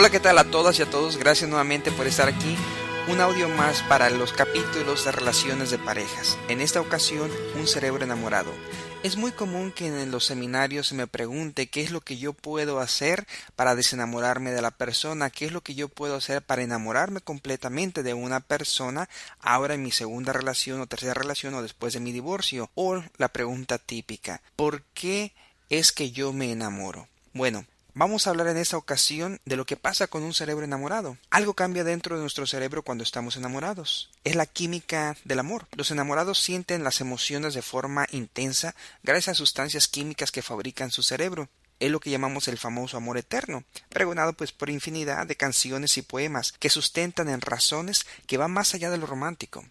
Hola, ¿qué tal a todas y a todos? Gracias nuevamente por estar aquí. Un audio más para los capítulos de relaciones de parejas. En esta ocasión, un cerebro enamorado. Es muy común que en los seminarios se me pregunte qué es lo que yo puedo hacer para desenamorarme de la persona, qué es lo que yo puedo hacer para enamorarme completamente de una persona ahora en mi segunda relación o tercera relación o después de mi divorcio. O la pregunta típica, ¿por qué es que yo me enamoro? Bueno, Vamos a hablar en esta ocasión de lo que pasa con un cerebro enamorado. Algo cambia dentro de nuestro cerebro cuando estamos enamorados. Es la química del amor. Los enamorados sienten las emociones de forma intensa gracias a sustancias químicas que fabrican su cerebro. Es lo que llamamos el famoso amor eterno, pregonado pues por infinidad de canciones y poemas que sustentan en razones que van más allá de lo romántico.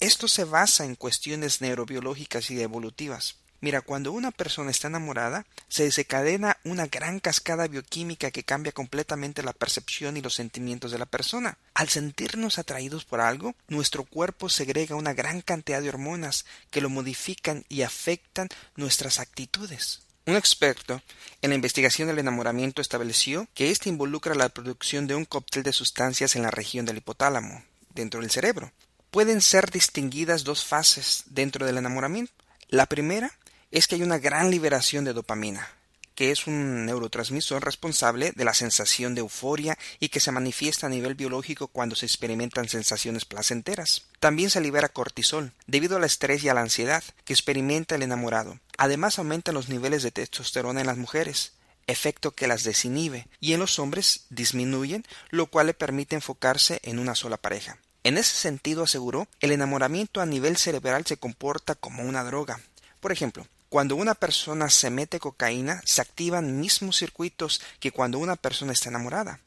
Esto se basa en cuestiones neurobiológicas y evolutivas. Mira, cuando una persona está enamorada, se desencadena una gran cascada bioquímica que cambia completamente la percepción y los sentimientos de la persona. Al sentirnos atraídos por algo, nuestro cuerpo segrega una gran cantidad de hormonas que lo modifican y afectan nuestras actitudes. Un experto en la investigación del enamoramiento estableció que éste involucra la producción de un cóctel de sustancias en la región del hipotálamo, dentro del cerebro. Pueden ser distinguidas dos fases dentro del enamoramiento. La primera es que hay una gran liberación de dopamina, que es un neurotransmisor responsable de la sensación de euforia y que se manifiesta a nivel biológico cuando se experimentan sensaciones placenteras. También se libera cortisol, debido al estrés y a la ansiedad que experimenta el enamorado. Además aumentan los niveles de testosterona en las mujeres, efecto que las desinhibe, y en los hombres disminuyen, lo cual le permite enfocarse en una sola pareja. En ese sentido, aseguró, el enamoramiento a nivel cerebral se comporta como una droga. Por ejemplo, cuando una persona se mete cocaína, se activan mismos circuitos que cuando una persona está enamorada.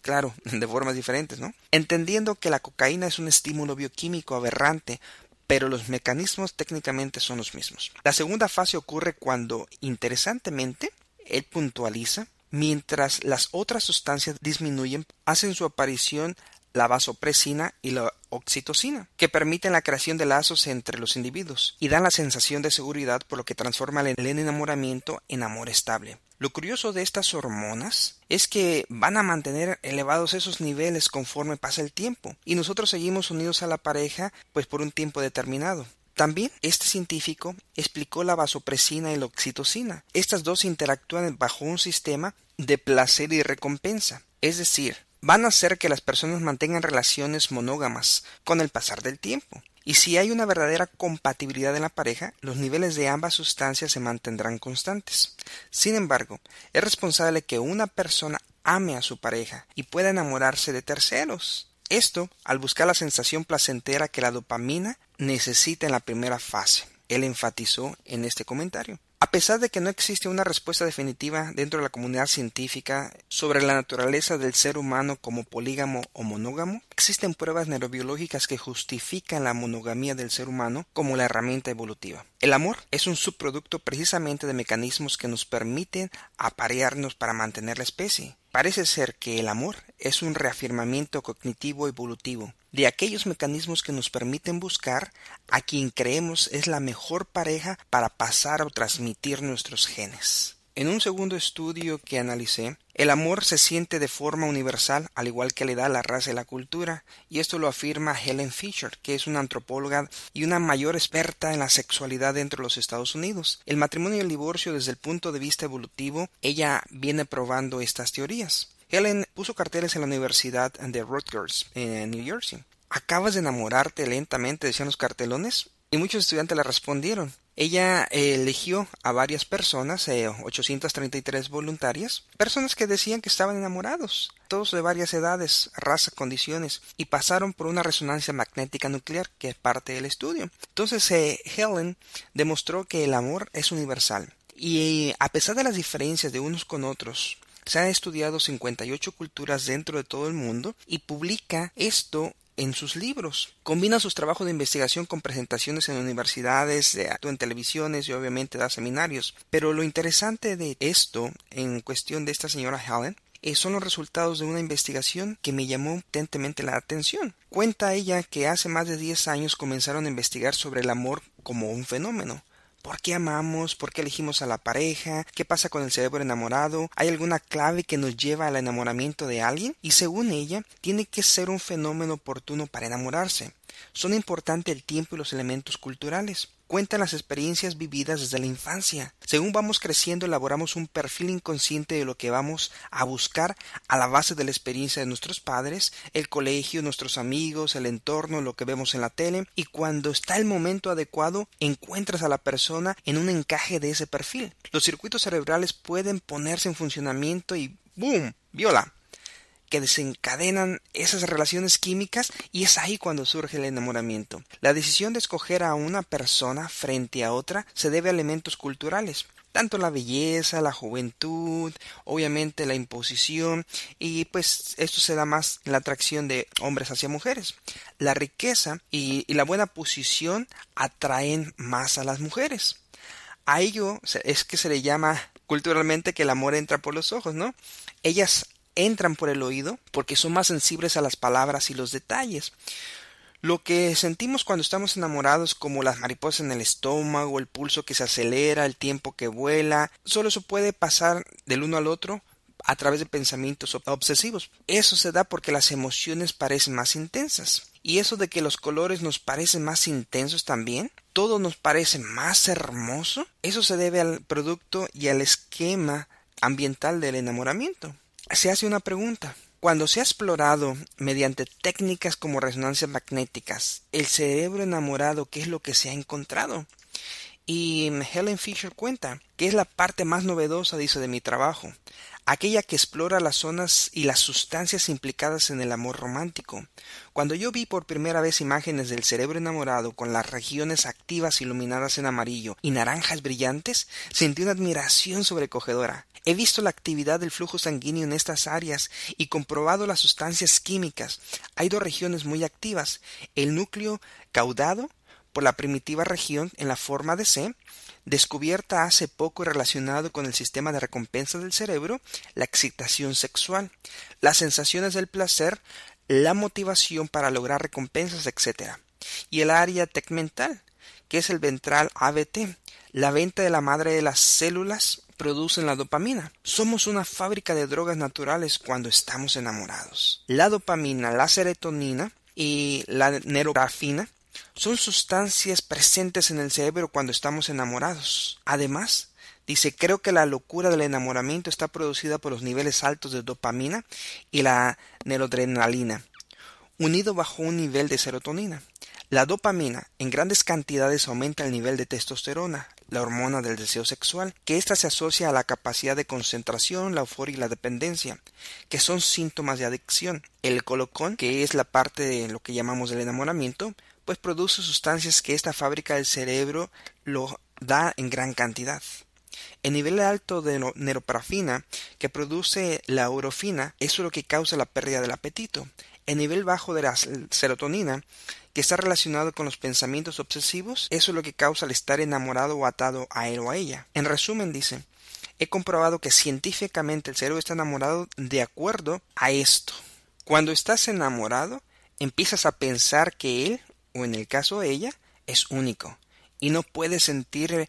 Claro, de formas diferentes, ¿no? Entendiendo que la cocaína es un estímulo bioquímico aberrante, pero los mecanismos técnicamente son los mismos. La segunda fase ocurre cuando, interesantemente, él puntualiza, mientras las otras sustancias disminuyen, hacen su aparición la vasopresina y la oxitocina, que permiten la creación de lazos entre los individuos y dan la sensación de seguridad por lo que transforma el enamoramiento en amor estable. Lo curioso de estas hormonas es que van a mantener elevados esos niveles conforme pasa el tiempo y nosotros seguimos unidos a la pareja pues por un tiempo determinado. También este científico explicó la vasopresina y la oxitocina. Estas dos interactúan bajo un sistema de placer y recompensa. Es decir, van a hacer que las personas mantengan relaciones monógamas con el pasar del tiempo. Y si hay una verdadera compatibilidad en la pareja, los niveles de ambas sustancias se mantendrán constantes. Sin embargo, es responsable que una persona ame a su pareja y pueda enamorarse de terceros. Esto al buscar la sensación placentera que la dopamina necesita en la primera fase. Él enfatizó en este comentario. A pesar de que no existe una respuesta definitiva dentro de la comunidad científica sobre la naturaleza del ser humano como polígamo o monógamo, existen pruebas neurobiológicas que justifican la monogamía del ser humano como la herramienta evolutiva. El amor es un subproducto precisamente de mecanismos que nos permiten aparearnos para mantener la especie. Parece ser que el amor es un reafirmamiento cognitivo evolutivo de aquellos mecanismos que nos permiten buscar a quien creemos es la mejor pareja para pasar o transmitir nuestros genes. En un segundo estudio que analicé, el amor se siente de forma universal, al igual que le da la raza y la cultura, y esto lo afirma Helen Fisher, que es una antropóloga y una mayor experta en la sexualidad dentro de los Estados Unidos. El matrimonio y el divorcio desde el punto de vista evolutivo, ella viene probando estas teorías. Helen puso carteles en la Universidad de Rutgers, en New Jersey. ¿Acabas de enamorarte lentamente? decían los cartelones. Y muchos estudiantes le respondieron. Ella eligió a varias personas, eh, 833 voluntarias, personas que decían que estaban enamorados, todos de varias edades, razas, condiciones, y pasaron por una resonancia magnética nuclear, que es parte del estudio. Entonces, eh, Helen demostró que el amor es universal. Y a pesar de las diferencias de unos con otros, se han estudiado 58 culturas dentro de todo el mundo y publica esto en sus libros. Combina sus trabajos de investigación con presentaciones en universidades, en televisiones y obviamente da seminarios. Pero lo interesante de esto, en cuestión de esta señora Helen, eh, son los resultados de una investigación que me llamó potentemente la atención. Cuenta ella que hace más de 10 años comenzaron a investigar sobre el amor como un fenómeno ¿Por qué amamos? ¿Por qué elegimos a la pareja? ¿Qué pasa con el cerebro enamorado? ¿Hay alguna clave que nos lleva al enamoramiento de alguien? Y según ella, tiene que ser un fenómeno oportuno para enamorarse. Son importantes el tiempo y los elementos culturales cuentan las experiencias vividas desde la infancia. Según vamos creciendo, elaboramos un perfil inconsciente de lo que vamos a buscar a la base de la experiencia de nuestros padres, el colegio, nuestros amigos, el entorno, lo que vemos en la tele, y cuando está el momento adecuado, encuentras a la persona en un encaje de ese perfil. Los circuitos cerebrales pueden ponerse en funcionamiento y ¡boom! viola que desencadenan esas relaciones químicas y es ahí cuando surge el enamoramiento. La decisión de escoger a una persona frente a otra se debe a elementos culturales, tanto la belleza, la juventud, obviamente la imposición y pues esto se da más en la atracción de hombres hacia mujeres. La riqueza y, y la buena posición atraen más a las mujeres. A ello es que se le llama culturalmente que el amor entra por los ojos, ¿no? Ellas entran por el oído porque son más sensibles a las palabras y los detalles. Lo que sentimos cuando estamos enamorados, como las mariposas en el estómago, el pulso que se acelera, el tiempo que vuela, solo eso puede pasar del uno al otro a través de pensamientos obsesivos. Eso se da porque las emociones parecen más intensas. Y eso de que los colores nos parecen más intensos también, todo nos parece más hermoso, eso se debe al producto y al esquema ambiental del enamoramiento se hace una pregunta. Cuando se ha explorado mediante técnicas como resonancias magnéticas el cerebro enamorado, ¿qué es lo que se ha encontrado? Y Helen Fisher cuenta que es la parte más novedosa, dice, de mi trabajo, aquella que explora las zonas y las sustancias implicadas en el amor romántico. Cuando yo vi por primera vez imágenes del cerebro enamorado con las regiones activas iluminadas en amarillo y naranjas brillantes, sentí una admiración sobrecogedora. He visto la actividad del flujo sanguíneo en estas áreas y comprobado las sustancias químicas. Hay dos regiones muy activas, el núcleo caudado por la primitiva región en la forma de C, descubierta hace poco relacionado con el sistema de recompensa del cerebro, la excitación sexual, las sensaciones del placer, la motivación para lograr recompensas, etc. Y el área tegmental, que es el ventral ABT, la venta de la madre de las células producen la dopamina. Somos una fábrica de drogas naturales cuando estamos enamorados. La dopamina, la serotonina y la neurografina son sustancias presentes en el cerebro cuando estamos enamorados. Además, dice, creo que la locura del enamoramiento está producida por los niveles altos de dopamina y la neuroadrenalina, unido bajo un nivel de serotonina. La dopamina en grandes cantidades aumenta el nivel de testosterona, la hormona del deseo sexual, que ésta se asocia a la capacidad de concentración, la euforia y la dependencia, que son síntomas de adicción. El colocón, que es la parte de lo que llamamos el enamoramiento, pues produce sustancias que esta fábrica del cerebro lo da en gran cantidad. El nivel alto de neuroparafina que produce la urofina, eso es lo que causa la pérdida del apetito. El nivel bajo de la serotonina que está relacionado con los pensamientos obsesivos, eso es lo que causa el estar enamorado o atado a él o a ella. En resumen, dice, he comprobado que científicamente el cerebro está enamorado de acuerdo a esto. Cuando estás enamorado, empiezas a pensar que él, o en el caso de ella, es único, y no puedes sentir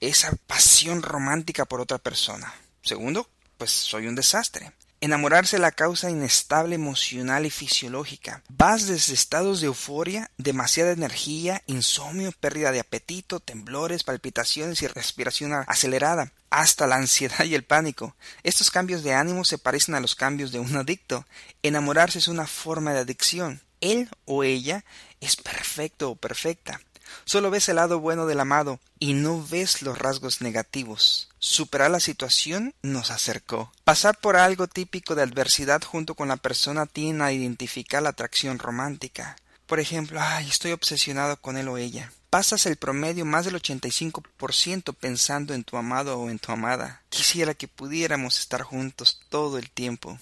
esa pasión romántica por otra persona. Segundo, pues soy un desastre. Enamorarse la causa inestable emocional y fisiológica. Vas desde estados de euforia, demasiada energía, insomnio, pérdida de apetito, temblores, palpitaciones y respiración acelerada, hasta la ansiedad y el pánico. Estos cambios de ánimo se parecen a los cambios de un adicto. Enamorarse es una forma de adicción. Él o ella es perfecto o perfecta. Solo ves el lado bueno del amado y no ves los rasgos negativos. Superar la situación nos acercó. Pasar por algo típico de adversidad junto con la persona tiene a identificar la atracción romántica. Por ejemplo, ay, estoy obsesionado con él o ella. Pasas el promedio más del 85% pensando en tu amado o en tu amada. Quisiera que pudiéramos estar juntos todo el tiempo.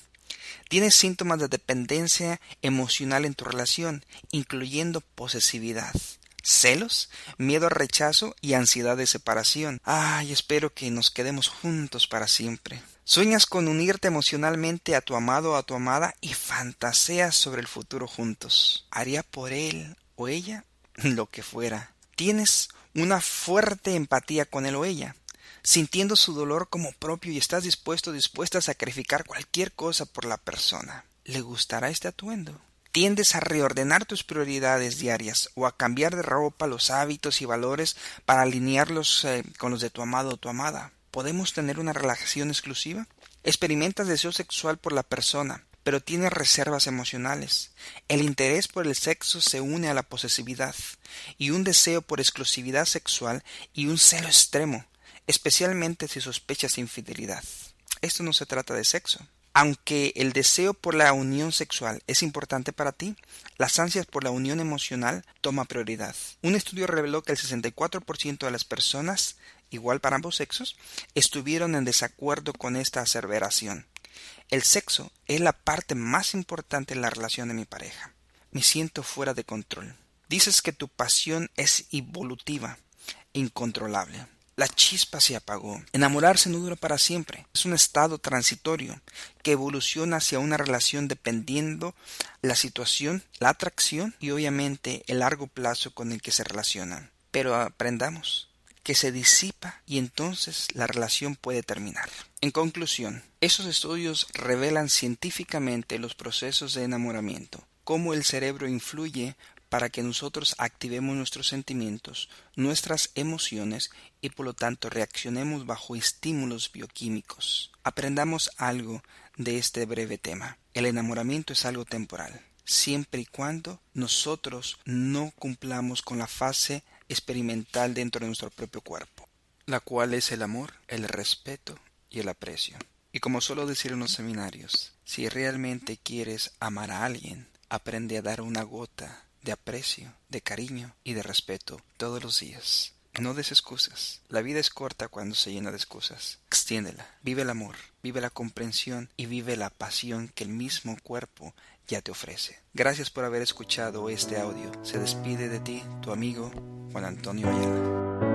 Tienes síntomas de dependencia emocional en tu relación, incluyendo posesividad celos, miedo al rechazo y ansiedad de separación. Ay, espero que nos quedemos juntos para siempre. Sueñas con unirte emocionalmente a tu amado o a tu amada y fantaseas sobre el futuro juntos. Haría por él o ella lo que fuera. Tienes una fuerte empatía con él o ella, sintiendo su dolor como propio y estás dispuesto o dispuesta a sacrificar cualquier cosa por la persona. ¿Le gustará este atuendo? Tiendes a reordenar tus prioridades diarias o a cambiar de ropa los hábitos y valores para alinearlos eh, con los de tu amado o tu amada. ¿Podemos tener una relación exclusiva? Experimentas deseo sexual por la persona, pero tienes reservas emocionales. El interés por el sexo se une a la posesividad y un deseo por exclusividad sexual y un celo extremo, especialmente si sospechas infidelidad. Esto no se trata de sexo. Aunque el deseo por la unión sexual es importante para ti, las ansias por la unión emocional toma prioridad. Un estudio reveló que el 64% de las personas, igual para ambos sexos, estuvieron en desacuerdo con esta aseveración. El sexo es la parte más importante en la relación de mi pareja. Me siento fuera de control. Dices que tu pasión es evolutiva, incontrolable. La chispa se apagó. Enamorarse no dura para siempre. Es un estado transitorio que evoluciona hacia una relación dependiendo la situación, la atracción y obviamente el largo plazo con el que se relacionan. Pero aprendamos que se disipa y entonces la relación puede terminar. En conclusión, esos estudios revelan científicamente los procesos de enamoramiento, cómo el cerebro influye para que nosotros activemos nuestros sentimientos, nuestras emociones y por lo tanto reaccionemos bajo estímulos bioquímicos. Aprendamos algo de este breve tema. El enamoramiento es algo temporal, siempre y cuando nosotros no cumplamos con la fase experimental dentro de nuestro propio cuerpo, la cual es el amor, el respeto y el aprecio. Y como suelo decir en los seminarios, si realmente quieres amar a alguien, aprende a dar una gota de aprecio, de cariño y de respeto todos los días. No des excusas. La vida es corta cuando se llena de excusas. Extiéndela. Vive el amor, vive la comprensión y vive la pasión que el mismo cuerpo ya te ofrece. Gracias por haber escuchado este audio. Se despide de ti tu amigo Juan Antonio Ayala.